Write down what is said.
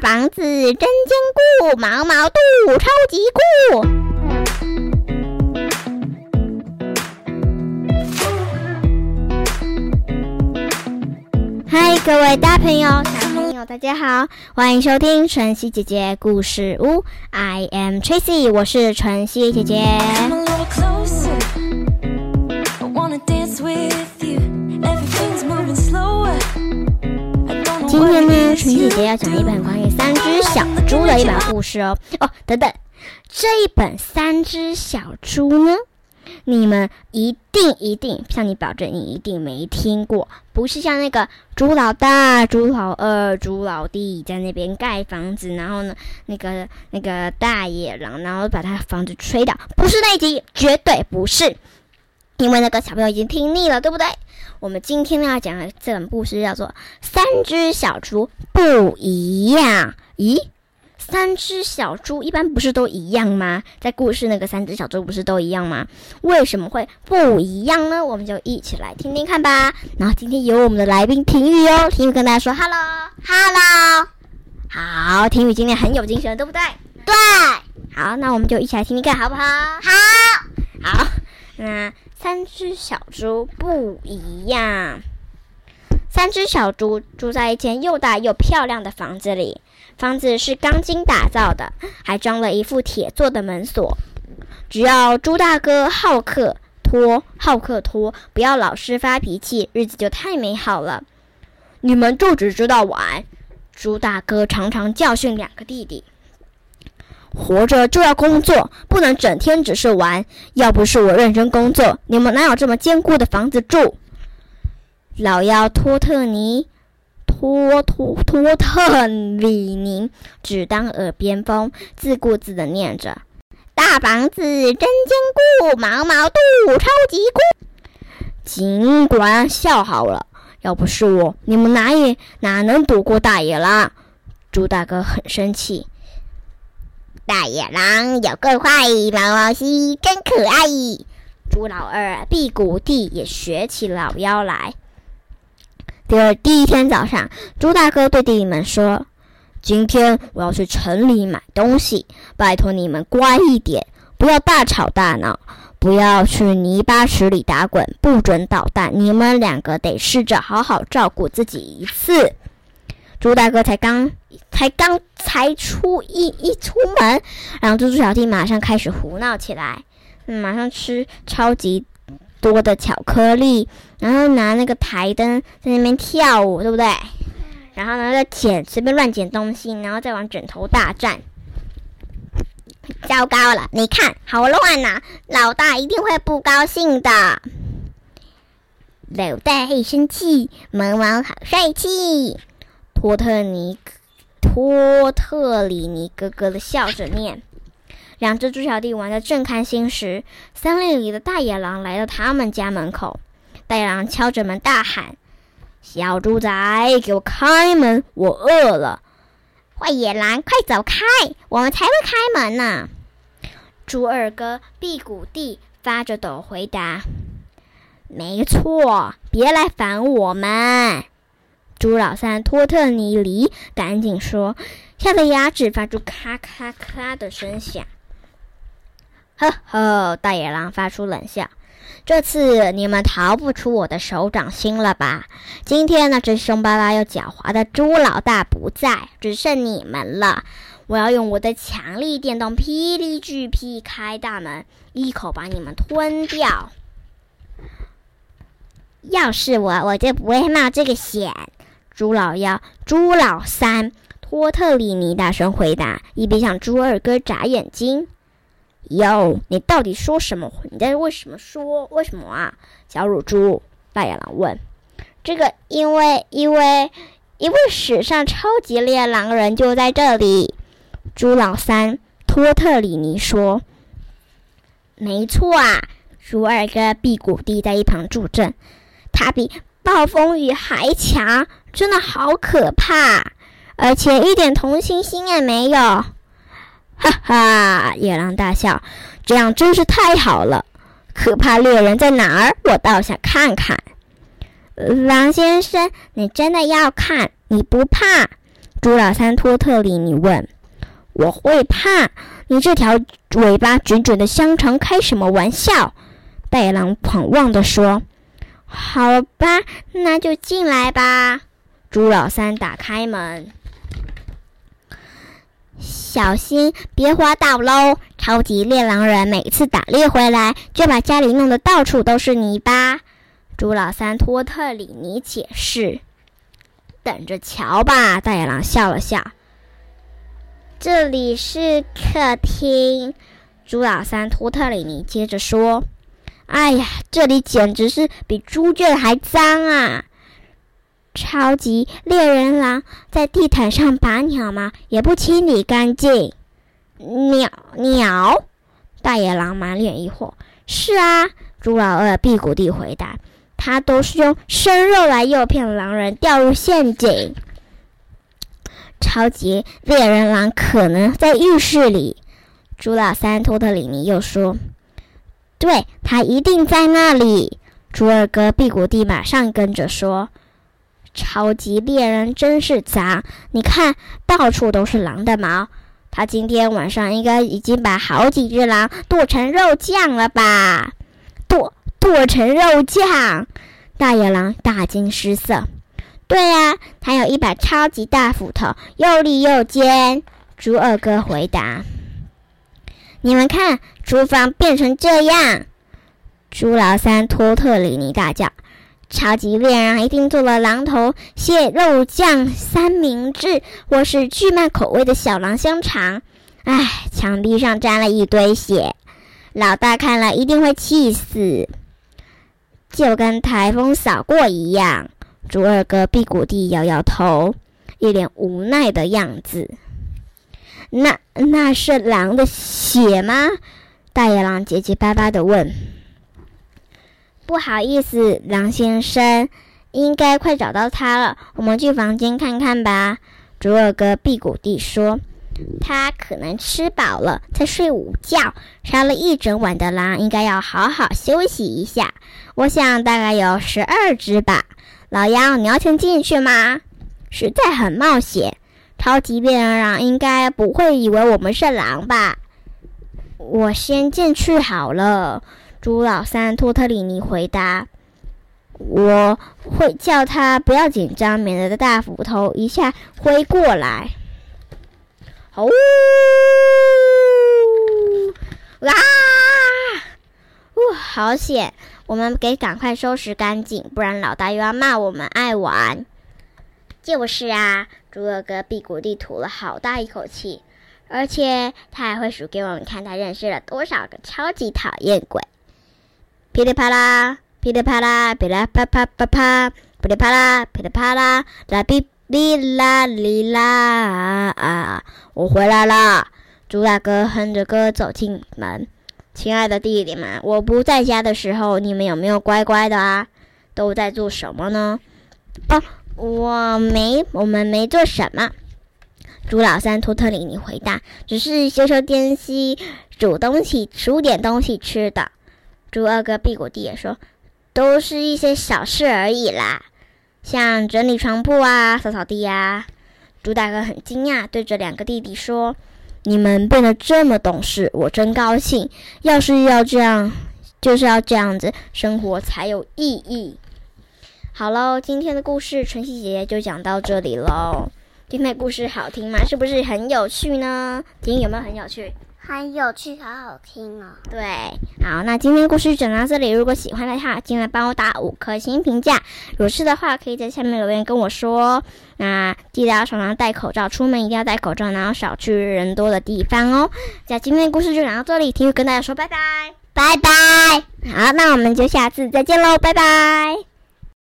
房子真坚固，毛毛肚超级酷。嗨，各位大朋友、小朋友，大家好，欢迎收听晨曦姐姐故事屋。I am Tracy，我是晨曦姐姐。今天呢，陈姐姐要讲一本关于三只小猪的一本故事哦。哦，等等，这一本《三只小猪》呢，你们一定一定向你保证，你一定没听过，不是像那个猪老大、猪老二、猪老弟在那边盖房子，然后呢，那个那个大野狼，然后把他房子吹倒，不是那一集，绝对不是。因为那个小朋友已经听腻了，对不对？我们今天呢要讲的这本故事叫做《三只小猪不一样》。咦，三只小猪一般不是都一样吗？在故事那个三只小猪不是都一样吗？为什么会不一样呢？我们就一起来听听看吧。然后今天有我们的来宾婷雨哦，婷雨跟大家说 “hello”，hello。好，婷雨今天很有精神，对不对？对。好，那我们就一起来听听看，好不好？好。好，那三只小猪不一样。三只小猪住在一间又大又漂亮的房子里，房子是钢筋打造的，还装了一副铁做的门锁。只要猪大哥好客托，好客托，不要老是发脾气，日子就太美好了。你们就只知道玩。猪大哥常常教训两个弟弟。活着就要工作，不能整天只是玩。要不是我认真工作，你们哪有这么坚固的房子住？老妖托特尼，托托托特里尼只当耳边风，自顾自的念着：“大房子真坚固，毛毛肚超级酷。”尽管笑好了，要不是我，你们哪也哪能躲过大野狼？猪大哥很生气。大野狼有个坏，毛毛西真可爱。猪老二辟谷地也学起老妖来。第二第一天早上，猪大哥对弟弟们说：“今天我要去城里买东西，拜托你们乖一点，不要大吵大闹，不要去泥巴池里打滚，不准捣蛋。你们两个得试着好好照顾自己一次。”猪大哥才刚才刚才出一一出门，然后猪猪小弟马上开始胡闹起来，马上吃超级多的巧克力，然后拿那个台灯在那边跳舞，对不对？然后呢，再捡随便乱捡东西，然后再玩枕头大战。糟糕了，你看好乱呐、老大一定会不高兴的。老大很生气，毛毛好帅气。托特尼托特里尼咯咯的笑着念。两只猪小弟玩得正开心时，森林里的大野狼来到他们家门口。大野狼敲着门大喊：“小猪仔，给我开门！我饿了！”坏野狼，快走开！我们才会开门呢。猪二哥辟谷地发着抖回答：“没错，别来烦我们。”猪老三托特尼黎赶紧说，吓得牙齿发出咔咔咔的声响。呵呵，大野狼发出冷笑。这次你们逃不出我的手掌心了吧？今天那只凶巴巴又狡猾的猪老大不在，只剩你们了。我要用我的强力电动霹雳巨劈开大门，一口把你们吞掉。要是我，我就不会冒这个险。猪老幺、猪老三、托特里尼大声回答，一边向猪二哥眨眼睛。哟，你到底说什么？你在为什么说？为什么啊？小乳猪大野狼问。这个，因为，因为，因为史上超级猎狼人就在这里。猪老三托特里尼说。没错啊，猪二哥辟谷地在一旁助阵，他比暴风雨还强，真的好可怕，而且一点同情心也没有。哈哈，野狼大笑，这样真是太好了。可怕猎人在哪儿？我倒想看看。狼先生，你真的要看？你不怕？朱老三托特里尼问：“我会怕？你这条尾巴卷卷的香肠开什么玩笑？”大野狼狂妄地说：“好吧，那就进来吧。”朱老三打开门，小心别滑倒喽！超级猎狼人每次打猎回来，就把家里弄得到处都是泥巴。朱老三托特里尼解释：“等着瞧吧。”大野狼笑了笑。这里是客厅。朱老三托特里尼接着说：“哎呀，这里简直是比猪圈还脏啊！超级猎人狼在地毯上拔鸟吗？也不清理干净。”鸟鸟，大野狼满脸疑惑。是啊，朱老二辟谷地回答：“他都是用生肉来诱骗狼人掉入陷阱。”超级猎人狼可能在浴室里。朱老三托特里尼又说：“对他一定在那里。”朱二哥辟谷地马上跟着说：“超级猎人真是脏，你看到处都是狼的毛。”他今天晚上应该已经把好几只狼剁成肉酱了吧？剁剁成肉酱！大野狼大惊失色。对呀，他有一把超级大斧头，又利又尖。猪二哥回答：“你们看，厨房变成这样。”猪老三托特里尼大叫。超级猎人一定做了狼头蟹肉酱三明治，或是巨曼口味的小狼香肠。唉，墙壁上沾了一堆血，老大看了一定会气死，就跟台风扫过一样。猪二哥辟谷地摇摇头，一脸无奈的样子。那那是狼的血吗？大野狼结结巴巴的问。不好意思，狼先生，应该快找到他了。我们去房间看看吧。猪二哥辟谷地说：“他可能吃饱了，在睡午觉。杀了一整晚的狼，应该要好好休息一下。我想大概有十二只吧。老杨，你要先进去吗？实在很冒险。超级变人狼应该不会以为我们是狼吧？我先进去好了。”朱老三托特里尼回答：“我会叫他不要紧张，免得大斧头一下挥过来。”哦，啊！呜，好险！我们得赶快收拾干净，不然老大又要骂我们爱玩。就是啊，猪二哥辟谷地吐了好大一口气，而且他还会数给我们看，他认识了多少个超级讨厌鬼。噼里啪啦，噼里啪啦，噼啦啪啪啪啪，噼里啪啦，噼里啪啦，啦哔哩啦哩啦啊！我回来了，猪大哥哼着歌走进门。亲爱的弟弟们，我不在家的时候，你们有没有乖乖的啊？都在做什么呢？哦，我没，我们没做什么。猪老三托特里尼回答：“只是修修电器，煮东西，煮点东西吃的。”猪二哥辟谷地也说：“都是一些小事而已啦，像整理床铺啊、扫扫地呀。”猪大哥很惊讶，对着两个弟弟说：“你们变得这么懂事，我真高兴。要是要这样，就是要这样子，生活才有意义。”好喽，今天的故事晨曦姐姐就讲到这里喽。今天的故事好听吗？是不是很有趣呢？听有没有很有趣？很有趣，好好听哦。对，好，那今天故事讲到这里。如果喜欢的话，记得帮我打五颗星评价。有事的话，可以在下面留言跟我说。那记得要常常戴口罩，出门一定要戴口罩，然后少去人多的地方哦。那今天的故事就讲到这里，听雨跟大家说拜拜，拜拜。好，那我们就下次再见喽，拜拜。